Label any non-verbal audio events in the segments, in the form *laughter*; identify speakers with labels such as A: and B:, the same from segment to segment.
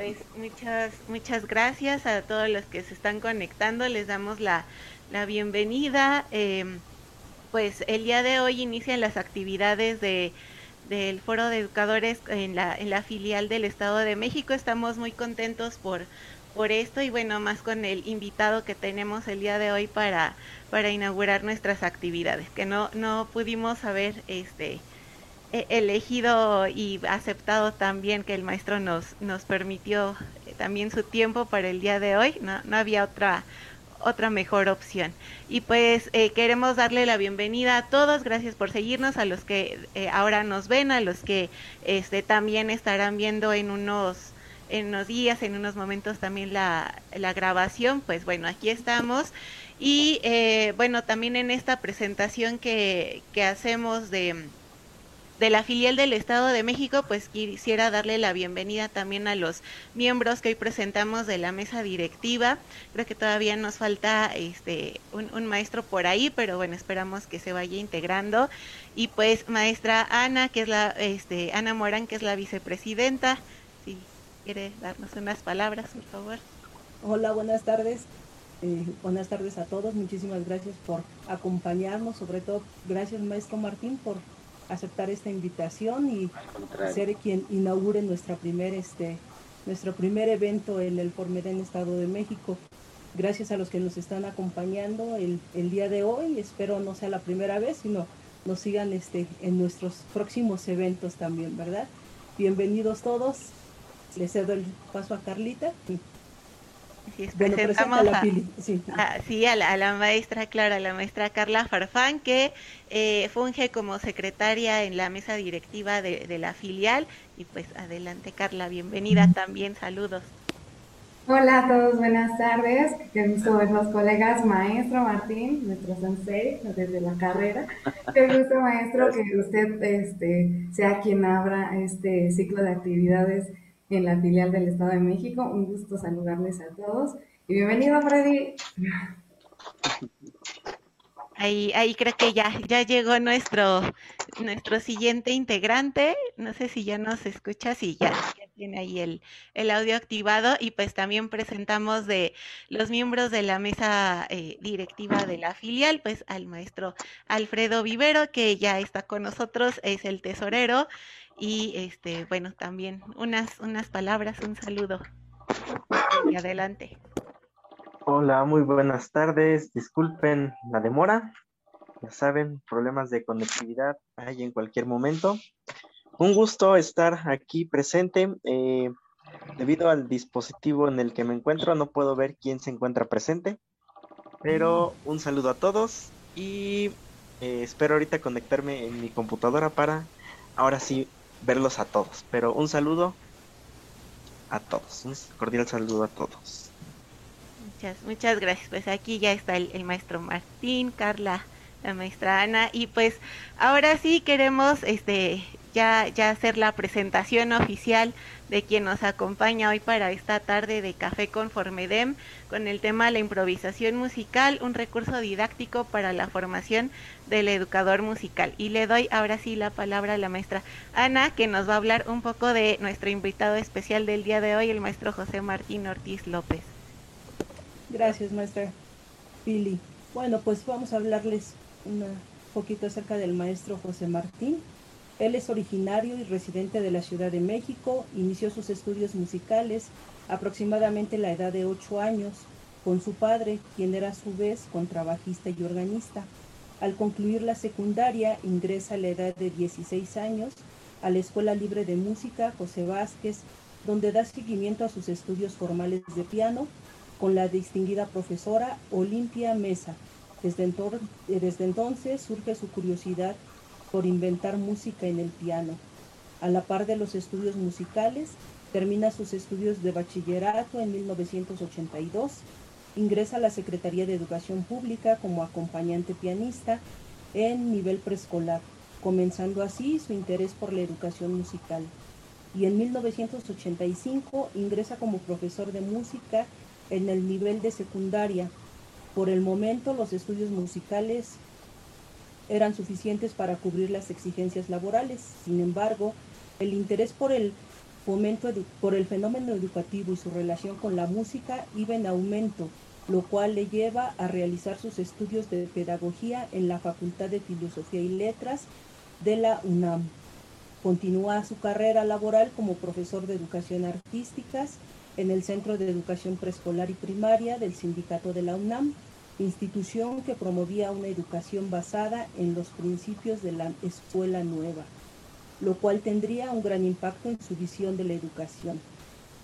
A: pues muchas, muchas gracias a todos los que se están conectando. Les damos la, la bienvenida. Em, pues el día de hoy inician las actividades de del Foro de Educadores en la, en la filial del Estado de México. Estamos muy contentos por, por esto y bueno, más con el invitado que tenemos el día de hoy para, para inaugurar nuestras actividades, que no, no pudimos haber este, elegido y aceptado también que el maestro nos, nos permitió eh, también su tiempo para el día de hoy, no, no había otra otra mejor opción. Y pues eh, queremos darle la bienvenida a todos, gracias por seguirnos, a los que eh, ahora nos ven, a los que este, también estarán viendo en unos, en unos días, en unos momentos también la, la grabación, pues bueno, aquí estamos. Y eh, bueno, también en esta presentación que, que hacemos de de la filial del Estado de México, pues quisiera darle la bienvenida también a los miembros que hoy presentamos de la mesa directiva. Creo que todavía nos falta este un, maestro por ahí, pero bueno, esperamos que se vaya integrando. Y pues maestra Ana, que es la este Ana Morán, que es la vicepresidenta, si quiere darnos unas palabras, por favor.
B: Hola, buenas tardes. Eh, buenas tardes a todos. Muchísimas gracias por acompañarnos. Sobre todo, gracias, maestro Martín, por aceptar esta invitación y ser quien inaugure nuestra primer, este, nuestro primer evento en el Formedén Estado de México. Gracias a los que nos están acompañando el, el, día de hoy. Espero no sea la primera vez, sino nos sigan este, en nuestros próximos eventos también, ¿verdad? Bienvenidos todos. Les cedo el paso a Carlita.
A: Sí, presentamos a, la, sí. A, la, maestra, claro, a la maestra Carla Farfán, que eh, funge como secretaria en la mesa directiva de, la filial. Y pues adelante, Carla, bienvenida también, saludos.
C: Hola a todos, buenas tardes. Qué gusto ver los colegas, maestro Martín, nuestro sensei desde la carrera. Qué gusto, maestro, que usted este, sea quien abra este ciclo de actividades en la filial del Estado de México. Un gusto saludarles a todos y bienvenido Freddy.
A: Ahí, ahí creo que ya, ya llegó nuestro, nuestro siguiente integrante. No sé si ya nos escucha, si ya, tiene ahí el, el, audio activado. Y pues también presentamos de los miembros de la mesa eh, directiva de la filial, pues al maestro Alfredo Vivero, que ya está con nosotros, es el tesorero y este, bueno, también unas, unas palabras, un saludo. Y adelante.
D: Hola, muy buenas tardes. Disculpen la demora. Ya saben, problemas de conectividad hay en cualquier momento. Un gusto estar aquí presente. Eh, debido al dispositivo en el que me encuentro, no puedo ver quién se encuentra presente. Pero un saludo a todos y eh, espero ahorita conectarme en mi computadora para ahora sí verlos a todos. Pero un saludo a todos, un cordial saludo a todos.
A: Muchas, muchas gracias. Pues aquí ya está el, maestro Martín, Carla, la maestra Ana, y pues ahora sí queremos este ya, ya hacer la presentación oficial de quien nos acompaña hoy para esta tarde de Café con Formedem con el tema la improvisación musical, un recurso didáctico para la formación del educador musical. Y le doy ahora sí la palabra a la maestra Ana, que nos va a hablar un poco de nuestro invitado especial del día de hoy, el maestro José Martín Ortiz López.
B: Gracias, maestra Pili. Bueno, pues vamos a hablarles un poquito acerca del maestro José Martín. Él es originario y residente de la Ciudad de México, inició sus estudios musicales aproximadamente la edad de 8 años con su padre, quien era a su vez contrabajista y organista. Al concluir la secundaria ingresa a la edad de 16 años a la Escuela Libre de Música José Vázquez, donde da seguimiento a sus estudios formales de piano con la distinguida profesora Olimpia Mesa. Desde, desde entonces surge su curiosidad por inventar música en el piano. A la par de los estudios musicales, termina sus estudios de bachillerato en 1982, ingresa a la Secretaría de Educación Pública como acompañante pianista en nivel preescolar, comenzando así su interés por la educación musical. Y en 1985 ingresa como profesor de música en el nivel de secundaria. Por el momento los estudios musicales eran suficientes para cubrir las exigencias laborales. Sin embargo, el interés por el por el fenómeno educativo y su relación con la música iba en aumento, lo cual le lleva a realizar sus estudios de pedagogía en la Facultad de Filosofía y Letras de la UNAM. Continúa su carrera laboral como profesor de educación artísticas en el Centro de Educación Preescolar y Primaria del Sindicato de la UNAM, institución que promovía una educación basada en los principios de la escuela nueva, lo cual tendría un gran impacto en su visión de la educación.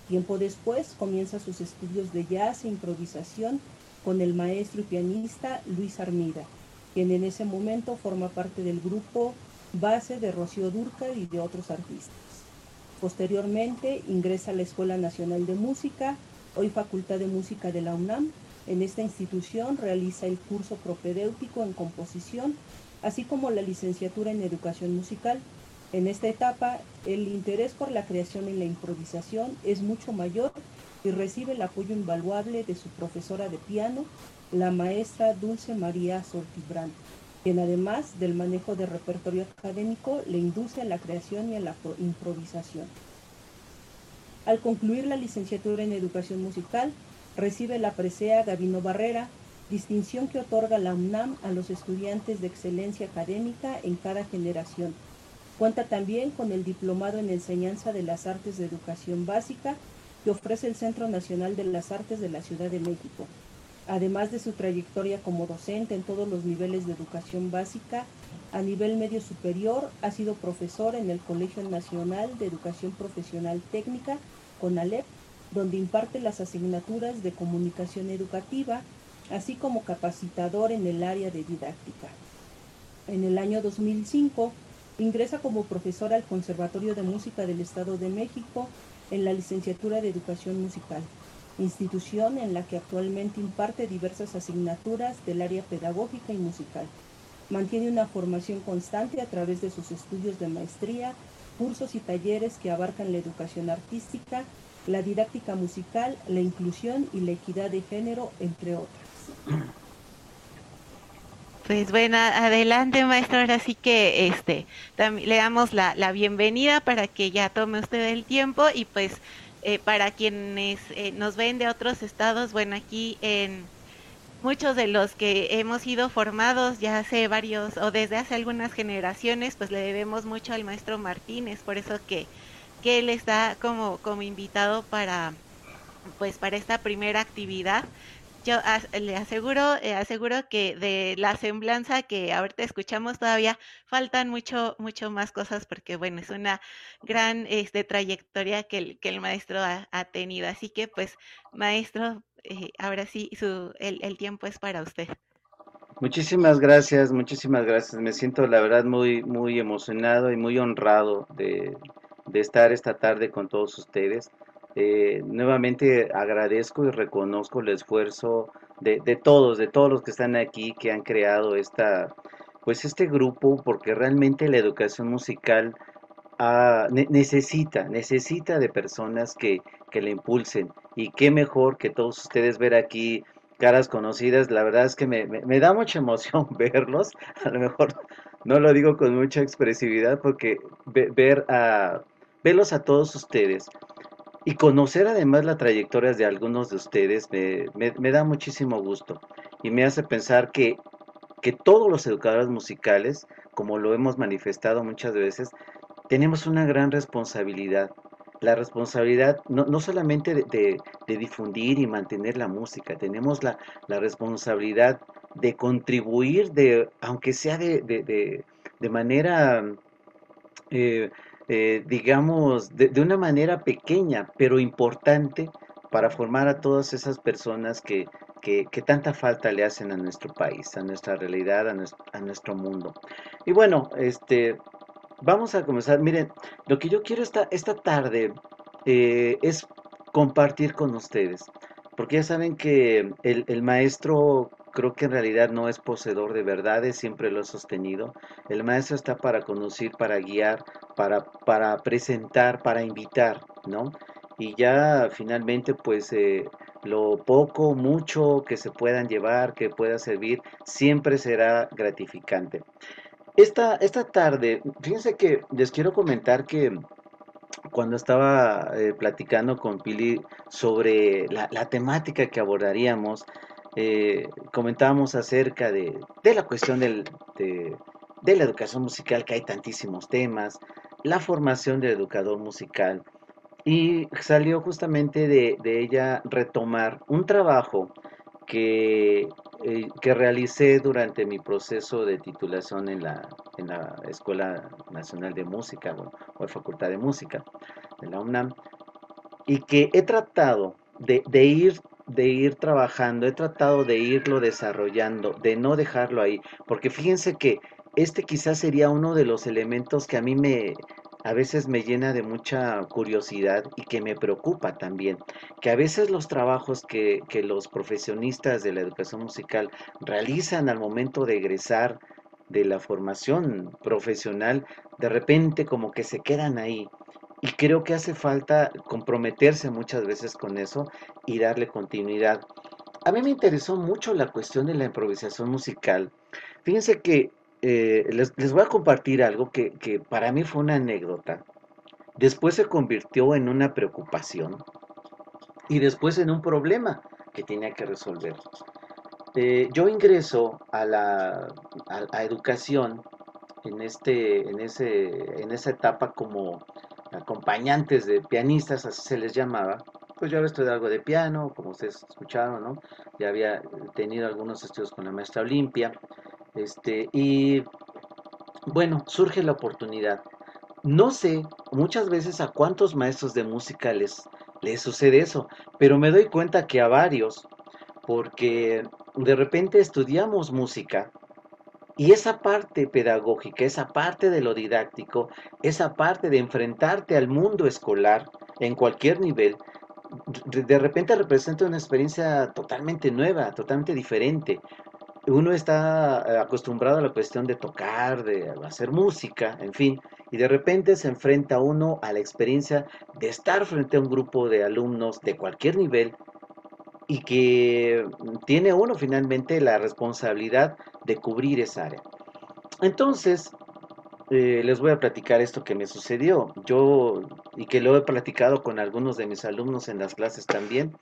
B: Tiempo después comienza sus estudios de jazz e improvisación con el maestro y pianista Luis Armida, quien en ese momento forma parte del grupo base de Rocío Durca y de otros artistas. Posteriormente ingresa a la Escuela Nacional de Música, hoy Facultad de Música de la UNAM. En esta institución realiza el curso propedéutico en composición, así como la licenciatura en educación musical. En esta etapa, el interés por la creación y la improvisación es mucho mayor y recibe el apoyo invaluable de su profesora de piano, la maestra Dulce María Sortibrán quien además del manejo de repertorio académico le induce a la creación y a la improvisación. Al concluir la licenciatura en educación musical, recibe la presea Gavino Barrera, distinción que otorga la UNAM a los estudiantes de excelencia académica en cada generación. Cuenta también con el diplomado en enseñanza de las artes de educación básica que ofrece el Centro Nacional de las Artes de la Ciudad de México además de su trayectoria como docente en todos los niveles de educación básica, a nivel medio superior ha sido profesor en el Colegio Nacional de Educación Profesional Técnica, CONALEP, donde imparte las asignaturas de comunicación educativa, así como capacitador en el área de didáctica. En el año 2005 ingresa como profesor al Conservatorio de Música del Estado de México en la licenciatura de Educación Musical institución en la que actualmente imparte diversas asignaturas del área pedagógica y musical. Mantiene una formación constante a través de sus estudios de maestría, cursos y talleres que abarcan la educación artística, la didáctica musical, la inclusión y la equidad de género, entre otras.
A: Pues bueno, adelante maestro, ahora sí que este le damos la, la bienvenida para que ya tome usted el tiempo y pues eh, para quienes eh, nos ven de otros estados, bueno, aquí en muchos de los que hemos sido formados ya hace varios o desde hace algunas generaciones, pues le debemos mucho al maestro Martínez, por eso que, que él está como, como invitado para pues para esta primera actividad yo le aseguro, eh, aseguro que de la semblanza que ahorita escuchamos todavía faltan mucho, mucho más cosas porque bueno, es una gran este, trayectoria que el, maestro ha, tenido. Así que pues, maestro, eh, ahora sí, su, el, tiempo es para usted.
E: Muchísimas gracias, muchísimas gracias. Me siento la verdad muy, muy emocionado y muy honrado de estar esta tarde con todos ustedes. Eh, nuevamente agradezco y reconozco el esfuerzo de, todos, de todos los que están aquí, que han creado esta, pues este grupo, porque realmente la educación musical ah, necesita, necesita de personas que, que le impulsen. Y qué mejor que todos ustedes ver aquí caras conocidas, la verdad es que me, me, da mucha emoción *laughs* verlos, a lo mejor no lo digo con mucha expresividad porque ver a verlos a todos ustedes y conocer además la trayectoria de algunos de ustedes me, da muchísimo gusto y me hace pensar que, que todos los educadores musicales, como lo hemos manifestado muchas veces, tenemos una gran responsabilidad. La responsabilidad no, no solamente de, difundir y mantener la música, tenemos la, responsabilidad de contribuir, de, aunque sea de, de manera eh, eh, digamos, de, una manera pequeña, pero importante para formar a todas esas personas que, que, tanta falta le hacen a nuestro país, a nuestra realidad, a nuestro, mundo. Y bueno, este, vamos a comenzar. Miren, lo que yo quiero esta, esta tarde eh, es compartir con ustedes, porque ya saben que el, el maestro creo que en realidad no es poseedor de verdades, siempre lo he sostenido. El maestro está para conducir, para guiar, para, para presentar, para invitar, ¿no? Y ya finalmente, pues eh, lo poco, mucho que se puedan llevar, que pueda servir, siempre será gratificante. Esta, esta tarde, fíjense que les quiero comentar que cuando estaba eh, platicando con Pili sobre la, temática que abordaríamos, eh, comentábamos acerca de, la cuestión de, la educación musical, que hay tantísimos temas, la formación del educador musical, y salió justamente de, ella retomar un trabajo que, eh, que, realicé durante mi proceso de titulación en la, en la Escuela Nacional de Música o, o Facultad de Música de la UNAM y que he tratado de, de, ir de ir trabajando, he tratado de irlo desarrollando, de no dejarlo ahí, porque fíjense que este quizás sería uno de los elementos que a mí me, a veces me llena de mucha curiosidad y que me preocupa también, que a veces los trabajos que, los profesionistas de la educación musical realizan al momento de egresar de la formación profesional, de repente como que se quedan ahí. Y creo que hace falta comprometerse muchas veces con eso y darle continuidad. A mí me interesó mucho la cuestión de la improvisación musical. Fíjense que eh, les, voy a compartir algo que, para mí fue una anécdota. Después se convirtió en una preocupación y después en un problema que tenía que resolver. Eh, yo ingreso a la a, educación en, este, en, ese, en esa etapa como acompañantes de pianistas, así se les llamaba. Pues yo había estudiado algo de piano, como ustedes escucharon, ¿no? Ya había tenido algunos estudios con la maestra Olimpia. Este, y bueno, surge la oportunidad. No sé muchas veces a cuántos maestros de música les sucede eso, pero me doy cuenta que a varios, porque de repente estudiamos música y esa parte pedagógica, esa parte de lo didáctico, esa parte de enfrentarte al mundo escolar en cualquier nivel, de repente representa una experiencia totalmente nueva, totalmente diferente uno está eh, acostumbrado a la cuestión de tocar, de hacer música, en fin, y de repente se enfrenta uno a la experiencia de estar frente a un grupo de alumnos de cualquier nivel y que tiene uno finalmente la responsabilidad de cubrir esa área. Entonces, eh, les voy a platicar esto que me sucedió. Yo, y que lo he platicado con algunos de mis alumnos en las clases también,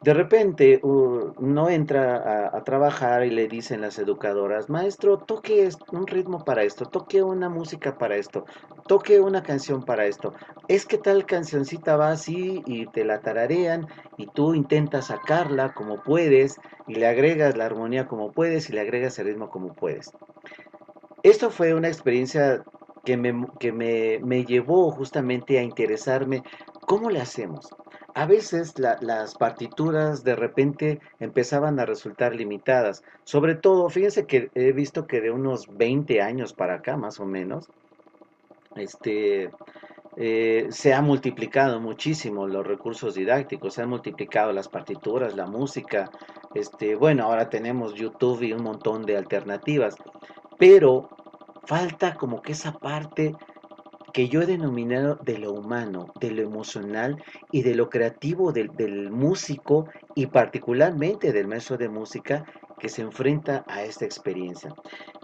E: de repente no entra a, trabajar y le dicen las educadoras, maestro, toque un ritmo para esto, toque una música para esto, toque una canción para esto. Es que tal cancioncita va así y te la tararean y tú intentas sacarla como puedes y le agregas la armonía como puedes y le agregas el ritmo como puedes. Esto fue una experiencia que me, que me, me llevó justamente a interesarme cómo le hacemos a veces las partituras de repente empezaban a resultar limitadas. Sobre todo, fíjense que he visto que de unos 20 años para acá, más o menos, este, eh, se ha multiplicado muchísimo los recursos didácticos, se han multiplicado las partituras, la música. Este, bueno, ahora tenemos YouTube y un montón de alternativas, pero falta como que esa parte que yo he denominado de lo humano, de lo emocional y de lo creativo del, músico y particularmente del maestro de música que se enfrenta a esta experiencia.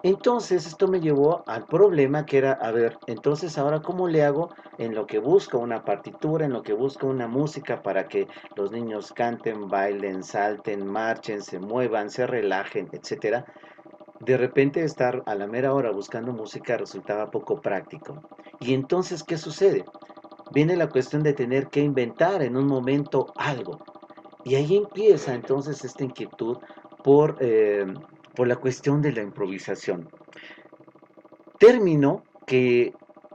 E: Entonces esto me llevó al problema que era, a ver, entonces ahora cómo le hago en lo que busco una partitura, en lo que busco una música para que los niños canten, bailen, salten, marchen, se muevan, se relajen, etcétera de repente estar a la mera hora buscando música resultaba poco práctico. Y entonces, ¿qué sucede? Viene la cuestión de tener que inventar en un momento algo. Y ahí empieza entonces esta inquietud por, eh, por la cuestión de la improvisación. Término que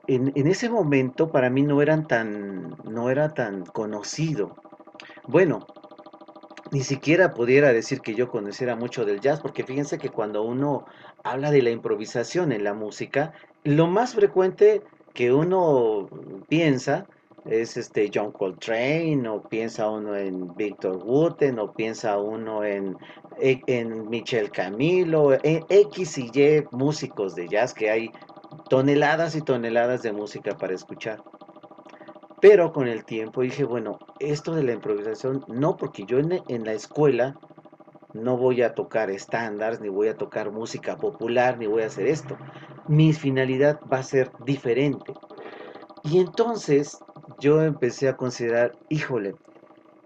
E: en, en, ese momento para mí no, eran tan, no era tan conocido. Bueno, ni siquiera pudiera decir que yo conociera mucho del jazz, porque fíjense que cuando uno habla de la improvisación en la música, lo más frecuente que uno piensa es este John Coltrane, o piensa uno en Victor Wooten, o piensa uno en, en Michel Camilo, en X y Y músicos de jazz que hay toneladas y toneladas de música para escuchar. Pero con el tiempo dije, bueno, esto de la improvisación, no, porque yo en, la escuela no voy a tocar estándares, ni voy a tocar música popular, ni voy a hacer esto. Mi finalidad va a ser diferente. Y entonces yo empecé a considerar, híjole,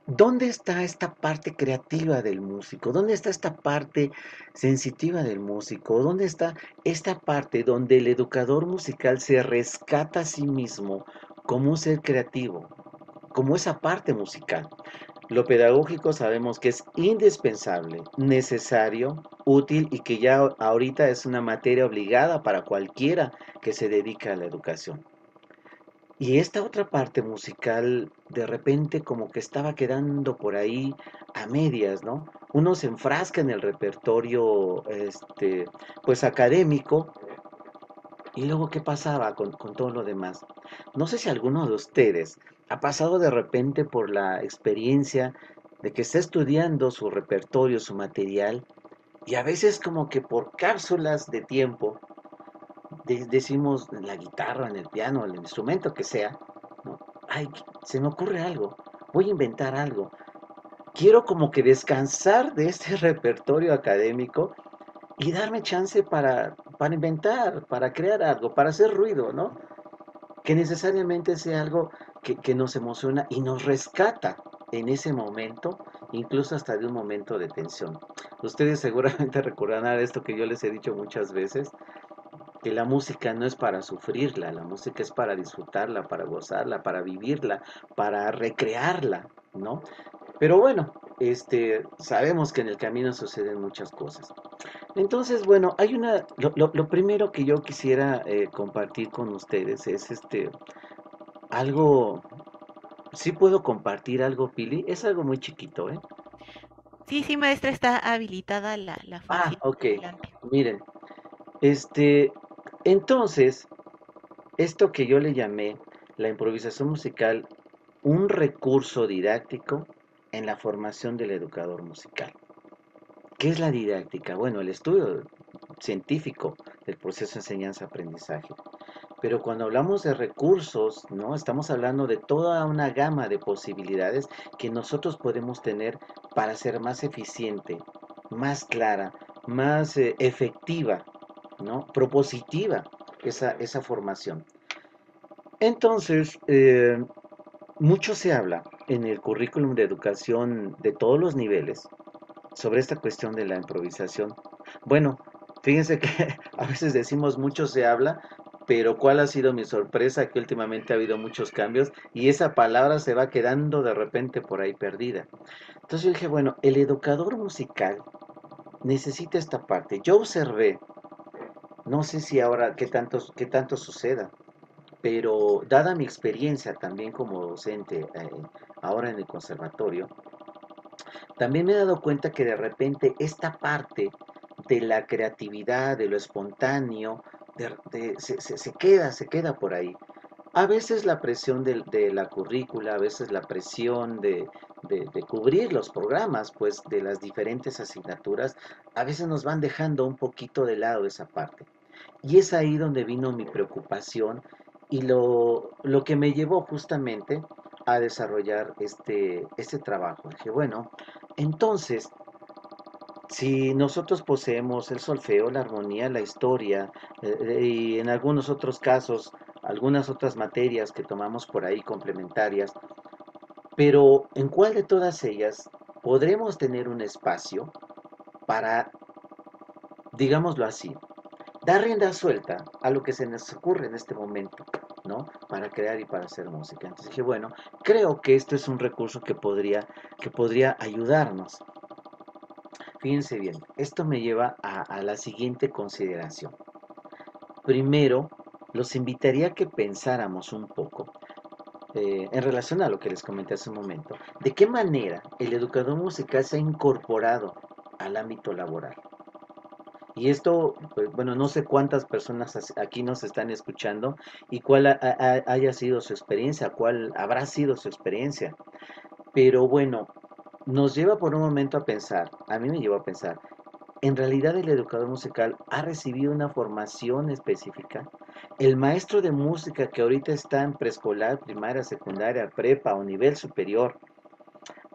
E: ¿dónde está esta parte creativa del músico? ¿Dónde está esta parte sensitiva del músico? ¿Dónde está esta parte donde el educador musical se rescata a sí mismo como un ser creativo, como esa parte musical? Lo pedagógico sabemos que es indispensable, necesario, útil y que ya ahorita es una materia obligada para cualquiera que se dedica a la educación. Y esta otra parte musical de repente como que estaba quedando por ahí a medias, ¿no? Uno se enfrasca en el repertorio este, pues académico y luego qué pasaba con, con todo lo demás. No sé si alguno de ustedes ha pasado de repente por la experiencia de que está estudiando su repertorio, su material, y a veces como que por cápsulas de tiempo, decimos en la guitarra, en el piano, el instrumento que sea, ¿no? ay, se me ocurre algo, voy a inventar algo. Quiero como que descansar de este *laughs* repertorio académico y darme chance para, para inventar, para crear algo, para hacer ruido, ¿no? Que necesariamente sea algo que, nos emociona y nos rescata en ese momento, incluso hasta de un momento de tensión. Ustedes seguramente *laughs* recordarán esto que yo les he dicho muchas veces, que la música no es para sufrirla, la música es para disfrutarla, para gozarla, para vivirla, para recrearla, ¿no? Pero bueno, este, sabemos que en el camino suceden muchas cosas. Entonces, bueno, hay una, lo, primero que yo quisiera eh, compartir con ustedes es este, algo, sí puedo compartir algo, Pili, es algo muy chiquito, ¿eh?
A: Sí, sí, maestra, está habilitada la, la
E: Ah, ok. Miren, este, entonces, esto que yo le llamé la improvisación musical, un recurso didáctico en la formación del educador musical. ¿Qué es la didáctica? Bueno, el estudio científico del proceso de enseñanza-aprendizaje. Pero cuando hablamos de recursos, ¿no? Estamos hablando de toda una gama de posibilidades que nosotros podemos tener para ser más eficiente, más clara, más eh, efectiva ¿no? Propositiva esa, esa formación. Entonces, eh, mucho se habla en el currículum de educación de todos los niveles sobre esta cuestión de la improvisación. Bueno, fíjense que *laughs* a veces decimos mucho se habla, pero cuál ha sido mi sorpresa que últimamente ha habido muchos cambios y esa palabra se va quedando de repente por ahí perdida. Entonces yo dije, bueno, el educador musical necesita esta parte. Yo observé no sé si ahora qué tanto, qué tanto suceda, pero dada mi experiencia también como docente eh, ahora en el conservatorio, también me he dado cuenta que de repente esta parte de la creatividad, de lo espontáneo, se, queda, se queda por ahí. A veces la presión de, la currícula, a veces la presión de, de, cubrir los programas, pues de las diferentes asignaturas, a veces nos van dejando un poquito de lado esa parte. Y es ahí donde vino mi preocupación y lo, lo que me llevó justamente a desarrollar este, este trabajo. Dije, bueno, entonces, si nosotros poseemos el solfeo, la armonía, la historia eh, y en algunos otros casos, algunas otras materias que tomamos por ahí complementarias, pero ¿en cuál de todas ellas podremos tener un espacio para, digámoslo así, dar rienda suelta a lo que se nos ocurre en este momento, ¿no? Para crear y para hacer música. Entonces dije, bueno, creo que esto es un recurso que podría, que podría ayudarnos. Fíjense bien, esto me lleva a, la siguiente consideración. Primero, los invitaría a que pensáramos un poco eh, en relación a lo que les comenté hace un momento, de qué manera el educador musical se ha incorporado al ámbito laboral. Y esto, pues, bueno, no sé cuántas personas aquí nos están escuchando y cuál haya sido su experiencia, cuál habrá sido su experiencia. Pero bueno, nos lleva por un momento a pensar, a mí me lleva a pensar, en realidad el educador musical ha recibido una formación específica. El maestro de música que ahorita está en preescolar, primaria, secundaria, prepa o nivel superior,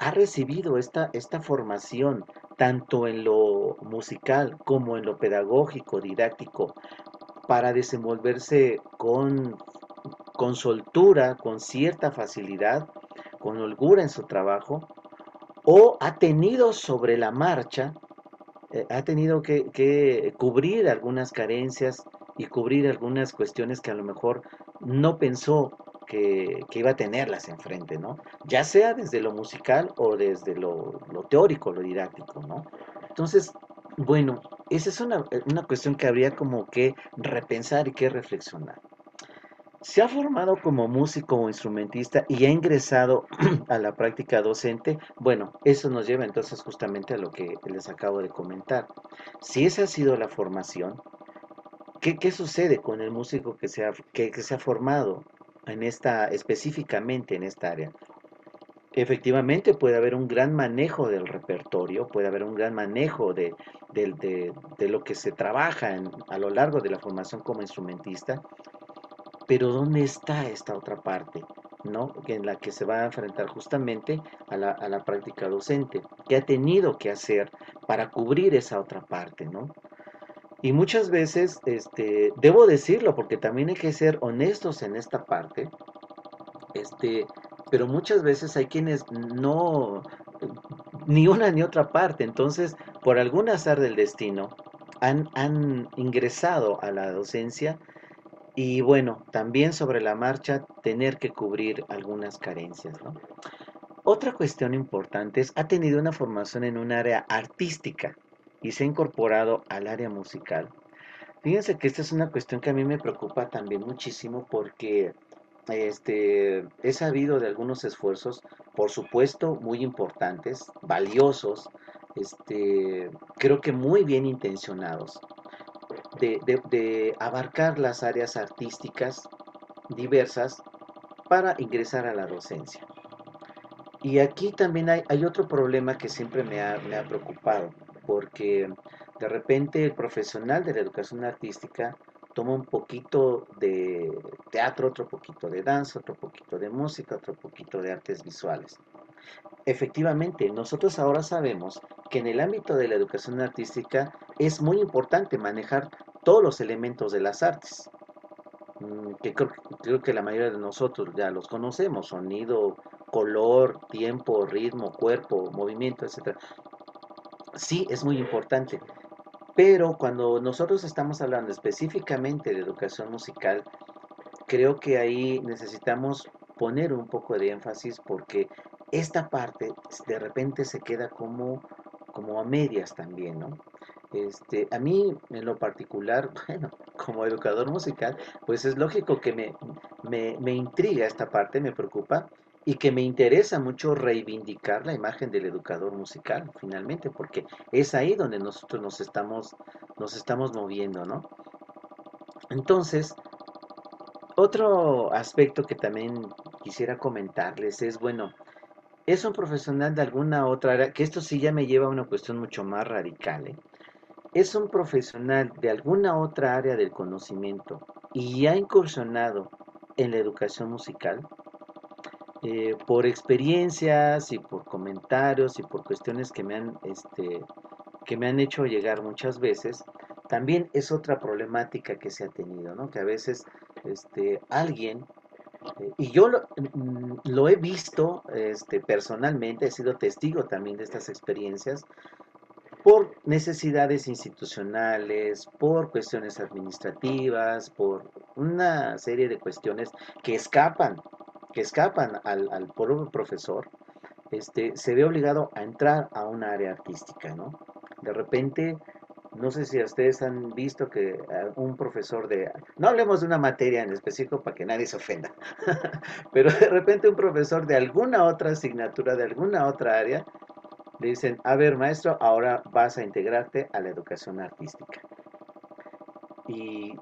E: ha recibido esta, esta formación tanto en lo musical como en lo pedagógico, didáctico, para desenvolverse con con soltura, con cierta facilidad, con holgura en su trabajo, o ha tenido sobre la marcha, eh, ha tenido que, cubrir algunas carencias y cubrir algunas cuestiones que a lo mejor no pensó que, iba a tenerlas enfrente, ¿no? Ya sea desde lo musical o desde lo, teórico, lo didáctico, ¿no? Entonces, bueno, esa es una, una cuestión que habría como que repensar y que reflexionar se ha formado como músico o instrumentista y ha ingresado *clears throat* a la práctica docente, bueno, eso nos lleva entonces justamente a lo que les acabo de comentar. Si esa ha sido la formación, ¿qué, sucede con el músico que se, ha, que, se ha formado en esta, específicamente en esta área? Efectivamente puede haber un gran manejo del repertorio, puede haber un gran manejo de, lo que se trabaja a lo largo de la formación como instrumentista, pero ¿dónde está esta otra parte? ¿no? En la que se va a enfrentar justamente a la, a la práctica docente. ¿Qué ha tenido que hacer para cubrir esa otra parte? ¿no? Y muchas veces, este, debo decirlo, porque también hay que ser honestos en esta parte, este, pero muchas veces hay quienes no, ni una ni otra parte, entonces, por algún azar del destino, han, han ingresado a la docencia y bueno, también sobre la marcha tener que cubrir algunas carencias. ¿no? Otra cuestión importante es, ha tenido una formación en un área artística y se ha incorporado al área musical. Fíjense que esta es una cuestión que a mí me preocupa también muchísimo porque este, he sabido de algunos esfuerzos, por supuesto, muy importantes, valiosos, este, creo que muy bien intencionados, de, abarcar las áreas artísticas diversas para ingresar a la docencia. Y aquí también hay, hay otro problema que siempre me ha, me ha, preocupado, porque de repente el profesional de la educación artística toma un poquito de teatro, otro poquito de danza, otro poquito de música, otro poquito de artes visuales. Efectivamente, nosotros ahora sabemos que en el ámbito de la educación artística es muy importante manejar todos los elementos de las artes, mm, que creo, que la mayoría de nosotros ya los conocemos, sonido, color, tiempo, ritmo, cuerpo, movimiento, etc. Sí, es muy importante, pero cuando nosotros estamos hablando específicamente de educación musical, creo que ahí necesitamos poner un poco de énfasis porque esta parte de repente se queda como, como a medias también, ¿no? Este, a mí, en lo particular, *laughs* bueno, como educador musical, pues es lógico que me, me, intriga esta parte, me preocupa y que me interesa mucho reivindicar la imagen del educador musical, finalmente, porque es ahí donde nosotros nos estamos, nos estamos moviendo, ¿no? Entonces, otro aspecto que también quisiera comentarles es, bueno, es un profesional de alguna otra área, que esto sí ya me lleva a una cuestión mucho más radical, ¿eh? es un profesional de alguna otra área del conocimiento y ha incursionado en la educación musical, eh, por experiencias y por comentarios y por cuestiones que me han, este, que me han hecho llegar muchas veces, también es otra problemática que se ha tenido, ¿no? Que a veces este, alguien, eh, y yo lo, mm, lo, he visto este, personalmente, he sido testigo también de estas experiencias, por necesidades institucionales, por cuestiones administrativas, por una serie de cuestiones que escapan, que escapan al, al profesor, este, se ve obligado a entrar a un área artística, ¿no? De repente, no sé si ustedes han visto que un profesor de, no hablemos de una materia en específico para que nadie se ofenda, *laughs* pero de repente un profesor de alguna otra asignatura, de alguna otra área, le dicen, a ver maestro, ahora vas a integrarte a la educación artística. ¿Y,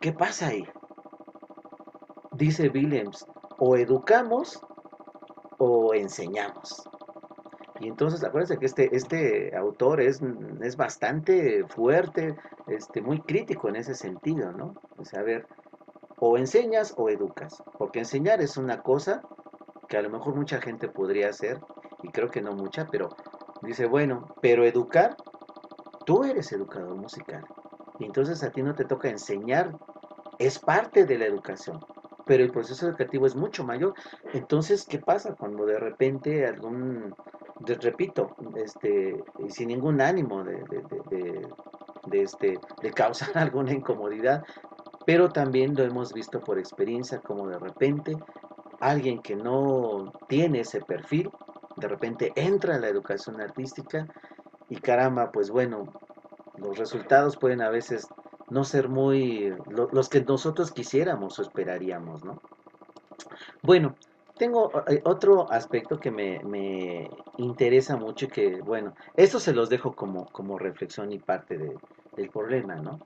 E: qué pasa ahí? Dice Williams, o educamos o enseñamos. Y entonces acuérdense que este, este autor es, es bastante fuerte, este, muy crítico en ese sentido, ¿no? O sea, a ver, o enseñas o educas, porque enseñar es una cosa que a lo mejor mucha gente podría hacer, y creo que no mucha, pero dice, bueno, pero educar, tú eres educador musical. Y entonces a ti no te toca enseñar, es parte de la educación. Pero el proceso educativo es mucho mayor. Entonces, ¿qué pasa cuando de repente algún, repito, este, sin ningún ánimo de, de, este, de causar *laughs* alguna incomodidad, pero también lo hemos visto por experiencia como de repente alguien que no tiene ese perfil, de repente entra a la educación artística y caramba, pues bueno, los resultados pueden a veces no ser muy los que nosotros quisiéramos o esperaríamos, ¿no? Bueno, tengo eh, otro aspecto que me, interesa mucho y que, bueno, esto se los dejo como, como reflexión y parte del problema, ¿no?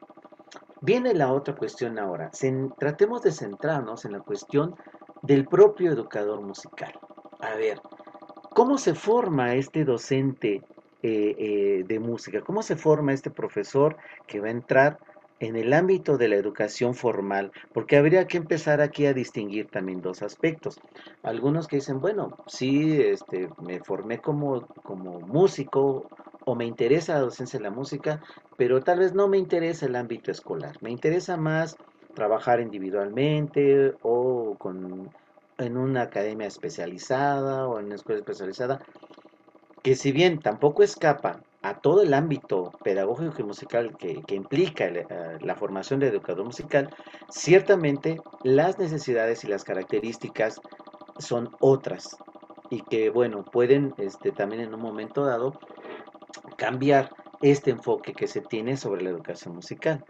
E: Viene la otra cuestión ahora. tratemos de centrarnos en la cuestión del propio educador musical. A ver, ¿cómo se forma este docente eh, eh, de música? ¿Cómo se forma este profesor que va a entrar en el ámbito de la educación formal, porque habría que empezar aquí a distinguir también dos aspectos. Algunos que dicen, bueno, sí, este, me formé como, como músico o me interesa la docencia de la música, pero tal vez no me interesa el ámbito escolar. Me interesa más trabajar individualmente o con, en una academia especializada o en una escuela especializada, que si bien tampoco escapa a todo el ámbito pedagógico y musical que, implica eh, la formación de educador musical, ciertamente las necesidades y las características son otras y que, bueno, pueden este, también en un momento dado cambiar este enfoque que se tiene sobre la educación musical.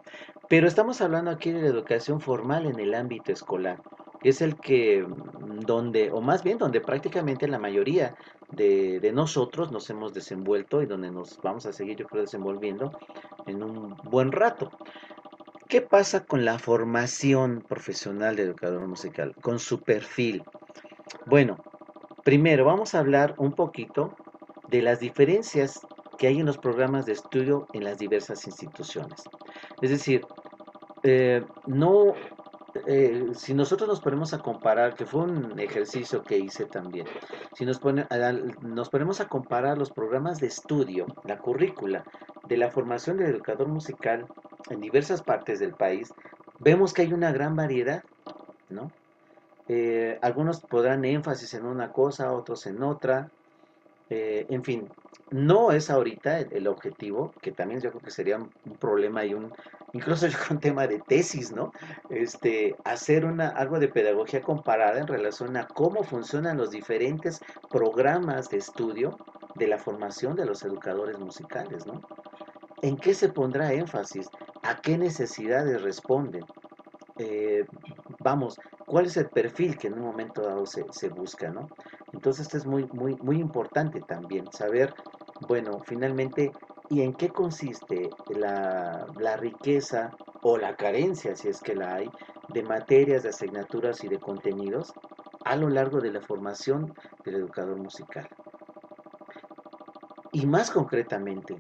E: Pero estamos hablando aquí de la educación formal en el ámbito escolar es el que, mm, donde, o más bien donde prácticamente la mayoría de, de, nosotros nos hemos desenvuelto y donde nos vamos a seguir, yo creo, desenvolviendo en un buen rato. ¿Qué pasa con la formación profesional de educador musical? Con su perfil. Bueno, primero vamos a hablar un poquito de las diferencias que hay en los programas de estudio en las diversas instituciones. Es decir, eh, no eh, si nosotros nos ponemos a comparar, que fue un ejercicio que hice también, si nos, nos ponemos a comparar los programas de estudio, la currícula de la formación del educador musical en diversas partes del país, vemos que hay una gran variedad, ¿no? Eh, algunos podrán énfasis en una cosa, otros en otra, eh, en fin, no es ahorita el, objetivo, que también yo creo que sería un, problema y un, incluso *laughs* yo con tema de tesis, ¿no? Este, hacer una, algo de pedagogía comparada en relación a cómo funcionan los diferentes programas de estudio de la formación de los educadores musicales, ¿no? ¿En qué se pondrá énfasis? ¿A qué necesidades responden? Eh, vamos, cuál es el perfil que en un momento dado se, se busca, ¿no? Entonces esto es muy, muy, muy importante también, saber, bueno, finalmente, ¿y en qué consiste la, la riqueza o la carencia, si es que la hay, de materias, de asignaturas y de contenidos a lo largo de la formación del educador musical? Y más concretamente,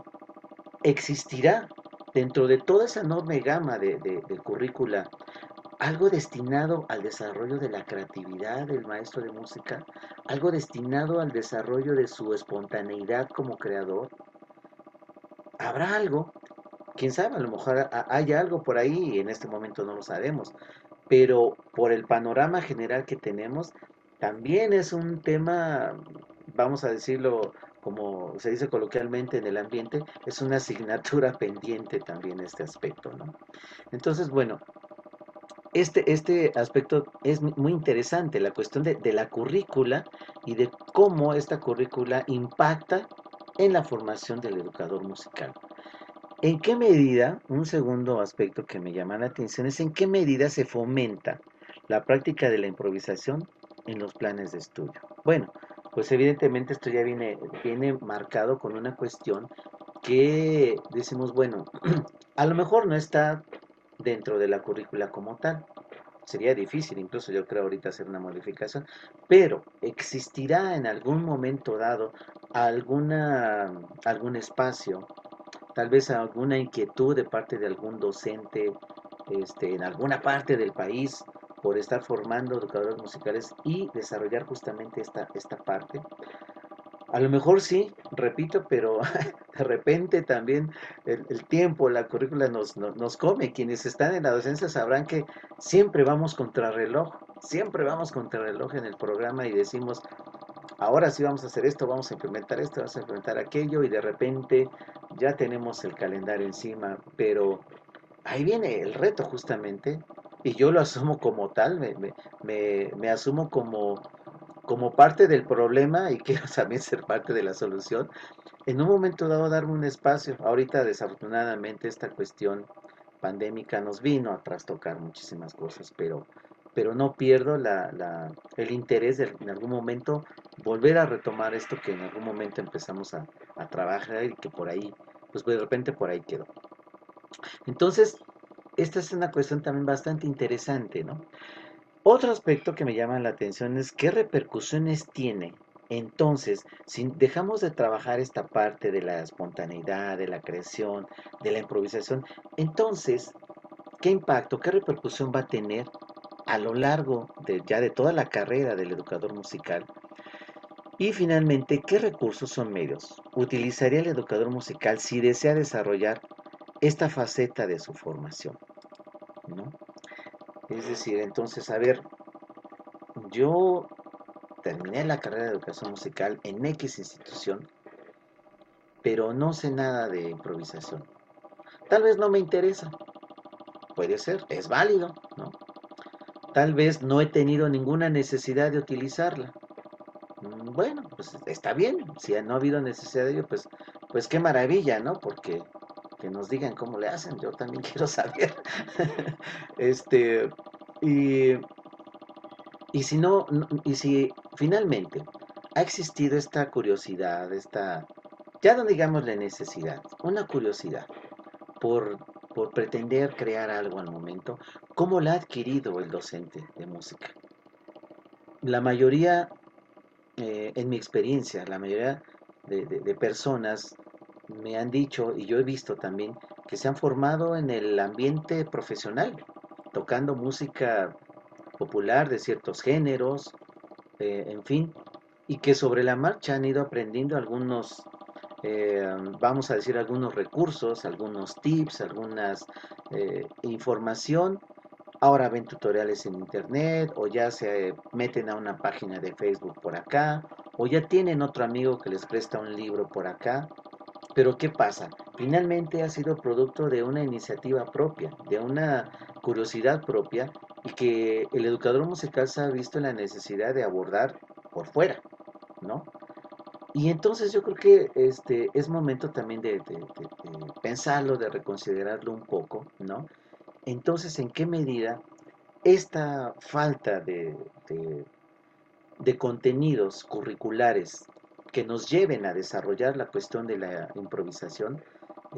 E: ¿existirá dentro de toda esa enorme gama de, de, currícula algo destinado al desarrollo de la creatividad del maestro de música, algo destinado al desarrollo de su espontaneidad como creador. ¿Habrá algo? Quién sabe, a lo mejor hay algo por ahí y en este momento no lo sabemos, pero por el panorama general que tenemos, también es un tema, vamos a decirlo como se dice coloquialmente en el ambiente, es una asignatura *laughs* pendiente también este aspecto, ¿no? Entonces, bueno, este, este aspecto es muy interesante, la cuestión de, la currícula y de cómo esta currícula impacta en la formación del educador musical. ¿En qué medida, un segundo aspecto que me llama la atención es en qué medida se fomenta la práctica de la improvisación en los planes de estudio? Bueno, pues evidentemente esto ya viene, viene marcado con una cuestión que decimos, bueno, *clears throat* a lo mejor no está dentro de la currícula como tal. Sería difícil incluso yo creo ahorita hacer una modificación, pero existirá en algún momento dado alguna, algún espacio, tal vez alguna inquietud de parte de algún docente este, en alguna parte del país por estar formando educadores musicales y desarrollar justamente esta, esta parte. A lo mejor sí, repito, pero *laughs* de repente también el, tiempo, la currícula nos, nos, come. Quienes están en la docencia sabrán que siempre vamos contra reloj. siempre vamos contra el reloj en el programa y decimos, ahora sí vamos a hacer esto, vamos a implementar esto, vamos a implementar aquello y de repente ya tenemos el calendario encima, pero ahí viene el reto justamente y yo lo asumo como tal, me, me, me, asumo como, como parte del problema y *laughs* quiero también ser parte de la solución. En un momento dado darme un espacio, ahorita desafortunadamente esta cuestión pandémica nos vino a trastocar muchísimas cosas, pero pero no pierdo el interés de en algún momento volver a retomar esto que en algún momento empezamos a, trabajar y que por ahí, pues de repente por ahí quedó. Entonces, esta es una cuestión también bastante interesante, ¿no? Otro aspecto que me llama la atención es qué repercusiones tiene entonces, si dejamos de trabajar esta parte de la espontaneidad, de la creación, de la improvisación, entonces, ¿qué impacto, qué repercusión va a tener a lo largo de, ya de toda la carrera del educador musical. Y finalmente, ¿qué recursos son medios utilizaría el educador musical si desea desarrollar esta faceta de su formación? ¿no? Es decir, entonces, a ver, yo terminé la carrera de educación musical en X institución, pero no sé nada de improvisación. Tal vez no me interesa. Puede ser, es válido, ¿no? tal vez no he tenido ninguna necesidad de utilizarla. Mm, bueno, pues está bien, si no ha habido necesidad de ello, pues, pues qué maravilla, ¿no? Porque que nos digan cómo le hacen, yo también *laughs* quiero saber. este, y, y si no, y si finalmente ha existido esta curiosidad, esta, ya no digamos la necesidad, una curiosidad por por pretender crear algo al momento, ¿cómo la ha adquirido el docente de música? La mayoría, eh, en mi experiencia, la mayoría de, personas me han dicho, y yo he visto también, que se han formado en el ambiente profesional, tocando música popular de ciertos géneros, eh, en fin, y que sobre la marcha han ido aprendiendo algunos eh, vamos a decir, algunos recursos, algunos tips, algunas eh, información. Ahora ven tutoriales en internet o ya se meten a una página de Facebook por acá o ya tienen otro amigo que les presta un libro por acá. Pero ¿qué pasa? Finalmente ha sido producto de una iniciativa propia, de una curiosidad propia y que el educador musical se ha visto en la necesidad de abordar por fuera, ¿no? Y entonces yo creo que este, es momento también de, pensarlo, de reconsiderarlo un poco, ¿no? Entonces, ¿en qué medida esta falta de, de contenidos curriculares que nos lleven a desarrollar la cuestión de la improvisación,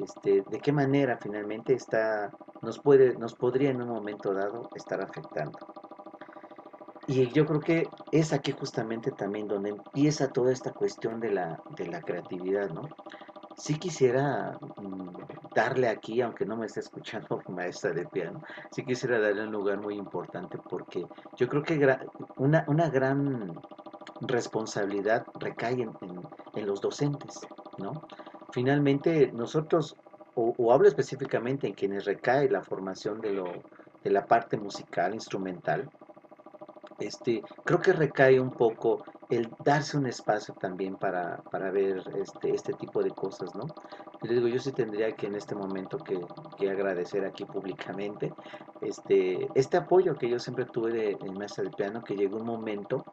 E: este, de qué manera finalmente está, nos, puede, nos podría en un momento dado estar afectando? Y yo creo que es aquí justamente también donde empieza toda esta cuestión de la, de la creatividad, ¿no? Sí quisiera mm, darle aquí, aunque no me esté escuchando *laughs* maestra de piano, sí quisiera darle un lugar muy importante porque yo creo que una, una gran responsabilidad recae en, en, los docentes, ¿no? Finalmente, nosotros, o, hablo específicamente en quienes recae la formación de, lo, de la parte musical, instrumental, este, creo que recae un poco el darse un espacio también para, ver este, este tipo de cosas, ¿no? Y digo, yo sí tendría que en este momento que, agradecer aquí públicamente este, este apoyo que yo siempre tuve de, en mesa de piano, que llegó un momento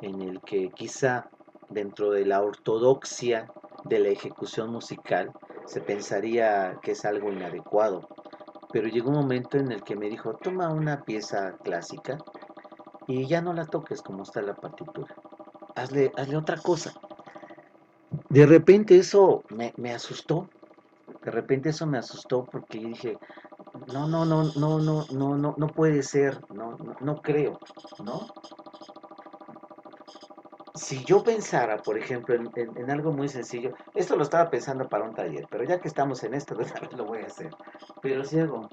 E: en el que quizá dentro de la ortodoxia de la ejecución musical se pensaría que es algo inadecuado. Pero llegó un momento en el que me dijo, toma una pieza clásica, y ya no la toques como está la partitura. Hazle, hazle otra cosa. De repente eso me, asustó. De repente eso me asustó porque dije, no, no, no, no, no, no, no, no puede ser, no, no, creo, ¿no? Si yo pensara, por ejemplo, en, algo muy sencillo, esto lo estaba pensando para un taller, pero ya que estamos en esto, *laughs* lo voy a hacer. Pero si hago...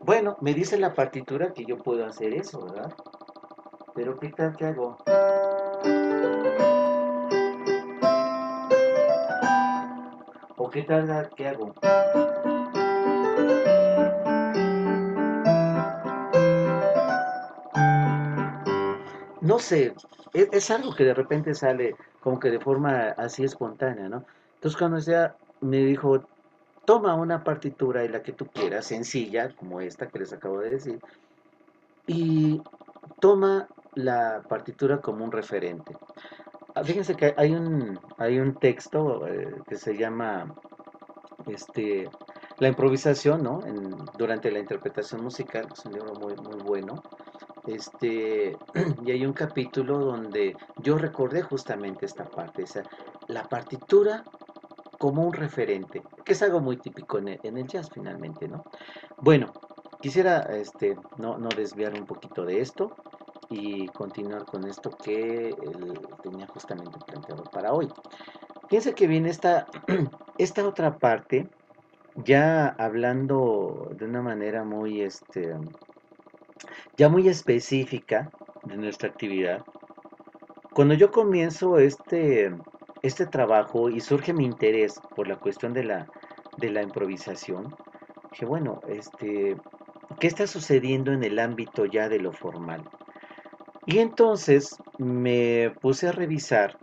E: Bueno, me dice la partitura que yo puedo hacer eso, ¿verdad? Pero ¿qué tal que hago? ¿O qué tal que hago? No sé, es, es, algo que de repente sale como que de forma así espontánea, ¿no? Entonces cuando ella me dijo, toma una partitura y la que tú quieras, sencilla, como esta que les acabo de decir, y toma la partitura como un referente. Ah, fíjense que hay un, hay un texto eh, que se llama este, La improvisación, ¿no? durante la interpretación musical, es un libro muy, muy. Este, *clears throat* y hay un capítulo donde yo recordé justamente esta parte, o sea, la partitura como un referente, que es algo muy típico en el, jazz finalmente, ¿no? Bueno, quisiera este, no, no desviar un poquito de esto y continuar con esto que él tenía justamente planteado para hoy. Fíjense que viene esta, *clears throat* esta otra parte, ya hablando de una manera muy, este, ya muy específica de nuestra actividad. Cuando yo comienzo este, este trabajo y surge mi interés por la cuestión de la, de la improvisación, dije, bueno, este, ¿qué está sucediendo en el ámbito ya de lo formal? Y entonces me puse a revisar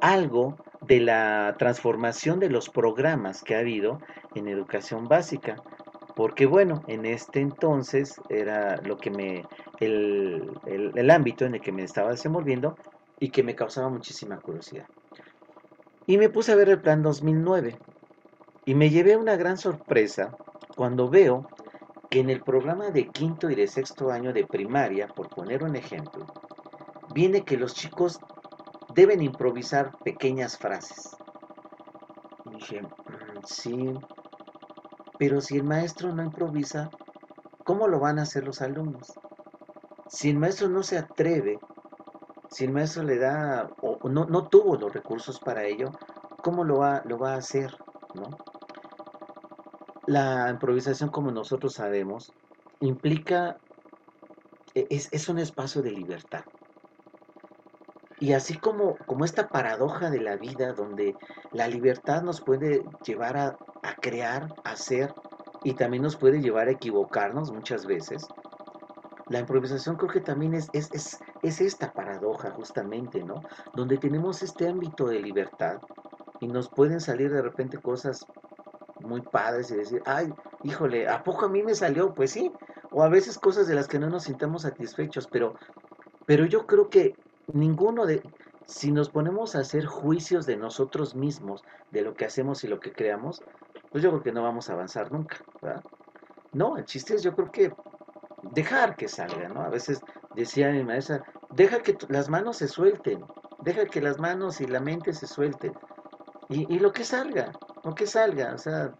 E: algo de la transformación de los programas que ha habido en educación básica. Porque bueno, en este entonces era lo que me, el, el, ámbito en el que me estaba desenvolviendo y que me causaba muchísima curiosidad. Y me puse a ver el plan 2009 y me llevé una gran sorpresa cuando veo que en el programa de quinto y de sexto año de primaria, por poner un ejemplo, viene que los chicos deben improvisar pequeñas frases. Dije, mm, sí, pero si el maestro no improvisa, ¿cómo lo van a hacer los alumnos? Si el maestro no se atreve, si el maestro le da o no, no tuvo los recursos para ello, ¿cómo lo va, lo va a hacer? ¿no? La improvisación, como nosotros sabemos, implica, e, es, es un espacio de libertad. Y así como, como esta paradoja de la vida, donde la libertad nos puede llevar a, a crear, a hacer, y también nos puede llevar a equivocarnos muchas veces, la improvisación creo que también es, es, es, es, esta paradoja justamente, ¿no? Donde tenemos este ámbito de libertad y nos pueden salir de repente cosas muy padres y decir, ay, híjole, ¿a poco a mí me salió? Pues sí, o a veces cosas de las que no nos sintamos satisfechos, pero, pero yo creo que ninguno de, si nos ponemos a hacer juicios de nosotros mismos, de lo que hacemos y lo que creamos, pues yo creo que no vamos a avanzar nunca, ¿verdad? No, el chiste es yo creo que dejar que salga, ¿no? A veces decía mi maestra, deja que las manos se suelten, deja que las manos y la mente se suelten. Y, lo que salga, lo que salga, o sea,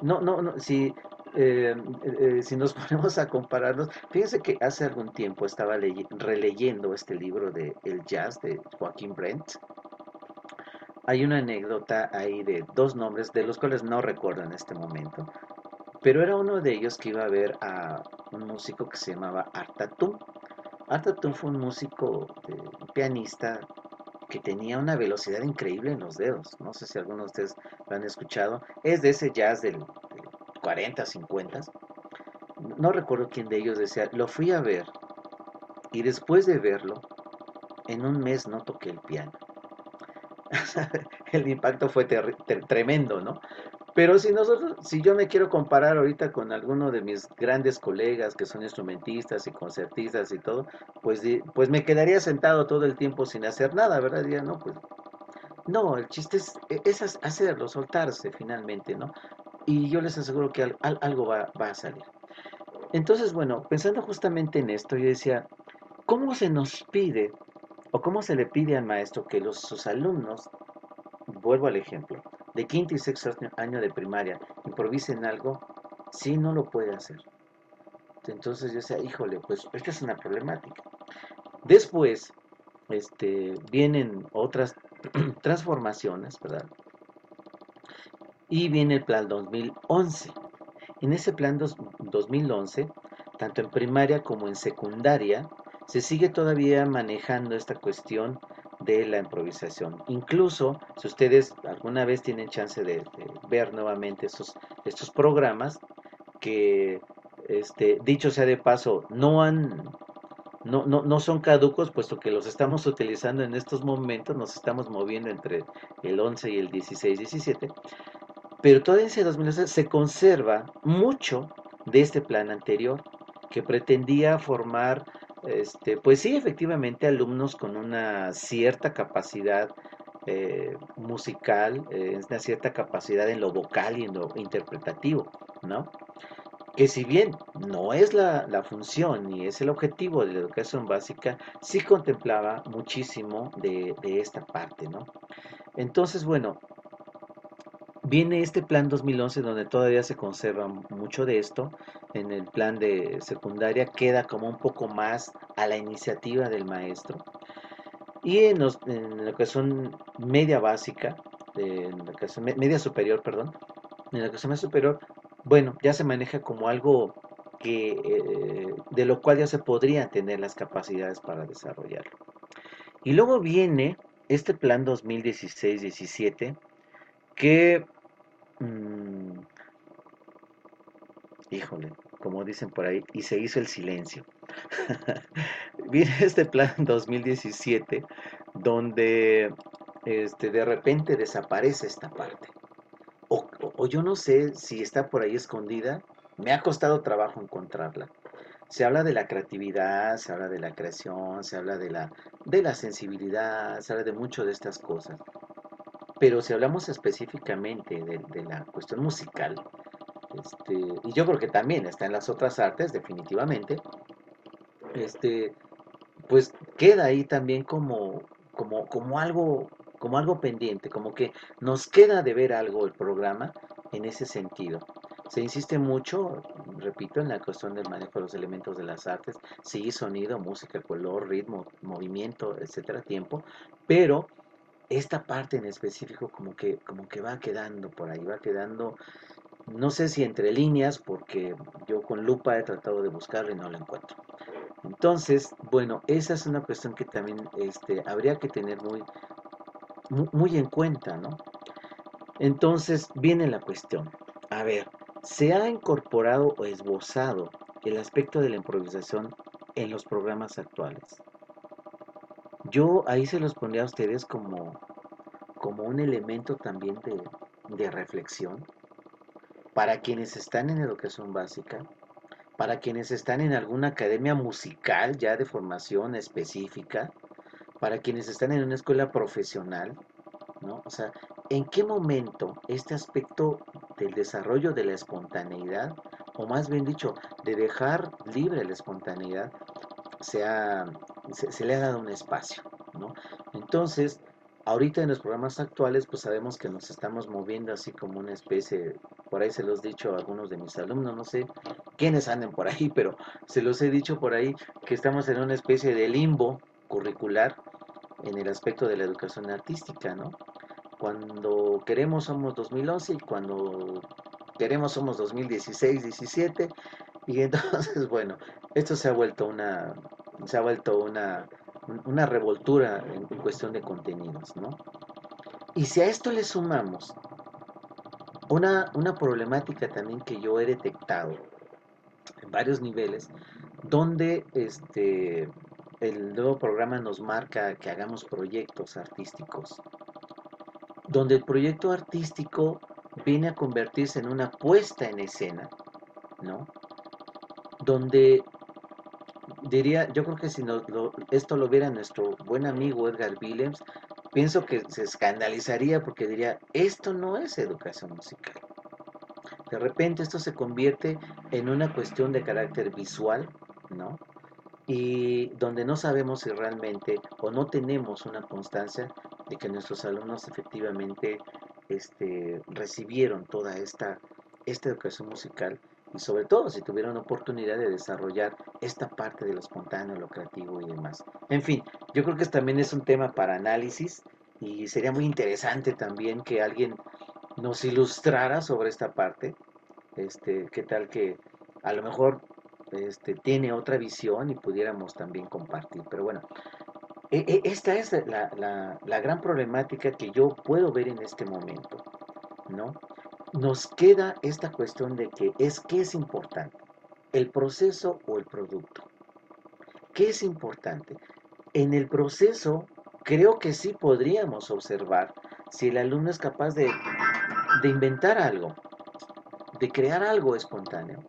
E: no, no, no, si, eh, eh, si nos *laughs* ponemos a compararnos, fíjense que hace algún tiempo estaba releyendo este libro de El Jazz de Joaquín Brent. Hay una anécdota ahí de dos nombres, de los cuales no recuerdo en este momento, pero era uno de ellos que iba a ver a un músico que se llamaba Artatum. Artatum fue un músico, un pianista que tenía una velocidad increíble en los dedos. No sé si algunos de ustedes lo han escuchado. Es de ese jazz del, 40, 50. No recuerdo quién de ellos decía, lo fui a ver y después de verlo, en un mes no toqué el piano. *laughs* el impacto fue tremendo, ¿no? Pero si nosotros, si yo me quiero comparar ahorita con alguno de mis grandes colegas que son instrumentistas y concertistas y todo, pues, pues me quedaría sentado todo el tiempo sin hacer nada, ¿verdad? Ya no, pues no, el chiste es, e, hacerlo, soltarse finalmente, ¿no? Y yo les aseguro que algo va, va a salir. Entonces, bueno, pensando justamente en esto, yo decía, ¿cómo se nos pide o cómo se le pide al maestro que los, sus alumnos, vuelvo al ejemplo, de quinto y sexto año de primaria improvisen algo, si no lo puede hacer. Entonces yo decía, híjole, pues esta es una problemática. Después este, vienen otras *clears throat* transformaciones, ¿verdad? Y viene el plan 2011. En ese plan 2011, tanto en primaria como en secundaria, se sigue todavía manejando esta cuestión de la improvisación. Incluso si ustedes alguna vez tienen chance de, ver nuevamente estos, estos programas, que este, dicho sea de paso, no han, no, no, no son caducos, puesto que los estamos utilizando en estos momentos, nos estamos moviendo entre el 11 y el 16, 17, pero todavía ese 2011 se conserva mucho de este plan anterior, que pretendía formar, este, pues sí, efectivamente, alumnos con una cierta capacidad eh, musical, eh, una cierta capacidad en lo vocal y en lo interpretativo, ¿no? que si bien no es la, función ni es el objetivo de la educación básica, sí contemplaba muchísimo de, esta parte, ¿no? Entonces, bueno, viene este plan 2011 donde todavía se conserva mucho de esto. En el plan de secundaria queda como un poco más a la iniciativa del maestro. Y en, la educación media básica, en la educación media superior, perdón, en la educación media superior bueno, ya se maneja como algo que, eh, de lo cual ya se podrían tener las capacidades para desarrollarlo. Y luego viene este plan 2016-17 que, mm, híjole, como dicen por ahí, y se hizo el silencio. *laughs* viene este plan *laughs* 2017 donde este, de repente desaparece esta parte o, yo no sé si está por ahí escondida, me ha costado trabajo encontrarla. Se habla de la creatividad, se habla de la creación, se habla de la, de la sensibilidad, se habla de mucho de estas cosas. Pero si hablamos específicamente de, la cuestión musical, este, y yo creo que también está en las otras artes, definitivamente, este, pues queda ahí también como, como, como algo como algo pendiente, como que nos queda de ver algo el programa en ese sentido. Se insiste mucho, repito, en la cuestión del manejo de los elementos de las artes, sí, sonido, música, color, ritmo, movimiento, etcétera, tiempo, pero esta parte en específico como que, como que va quedando por ahí, va quedando, no sé si entre líneas, porque yo con lupa he tratado de buscarlo y no lo encuentro. Entonces, bueno, esa es una cuestión que también este, habría que tener muy, muy en cuenta, ¿no? Entonces viene la cuestión. A ver, ¿se ha incorporado o esbozado el aspecto de la improvisación en los programas actuales? Yo ahí se los pondría a ustedes como, como un elemento también de, de reflexión para quienes están en educación básica, para quienes están en alguna academia musical ya de formación específica, para quienes están en una escuela profesional, ¿no? O sea, ¿en qué momento este aspecto del desarrollo de la espontaneidad, o más bien dicho, de dejar libre la espontaneidad, se, se, le ha dado un espacio, ¿no? Entonces, ahorita en los programas actuales, pues sabemos que nos estamos moviendo así como una especie, por ahí se los he dicho a algunos de mis alumnos, no sé quiénes anden por ahí, pero se los he dicho por ahí que estamos en una especie de limbo curricular en el aspecto de la educación artística, ¿no? Cuando queremos somos 2011 y cuando queremos somos 2016, 17 y entonces, *laughs* bueno, esto se ha vuelto una se ha vuelto una una revoltura en, cuestión de contenidos, ¿no? Y si a esto le sumamos una, una problemática también que yo he detectado en varios niveles, donde este, el nuevo programa nos marca que hagamos proyectos artísticos, donde el proyecto artístico viene a convertirse en una puesta en escena, ¿no? Donde diría, yo creo que si esto lo viera nuestro buen amigo Edgar Willems, pienso que se escandalizaría porque diría, esto no es educación musical. De repente esto se convierte en una cuestión de carácter visual, ¿no? y donde no sabemos si realmente o no tenemos una constancia de que nuestros alumnos efectivamente este, recibieron toda esta, esta educación musical y sobre todo si tuvieron oportunidad de desarrollar esta parte de lo espontáneo, lo creativo y demás. En fin, yo creo que también es un tema para análisis y sería muy interesante también que alguien nos ilustrara sobre esta parte. Este, qué tal que a lo mejor este, tiene otra visión y pudiéramos también compartir. Pero bueno, e, e, esta es la, gran problemática que yo puedo ver en este momento, ¿no? Nos queda esta cuestión de que es que es importante, el proceso o el producto. ¿Qué es importante? En el proceso, creo que sí podríamos observar si el alumno es capaz de, de inventar algo, de crear algo espontáneo.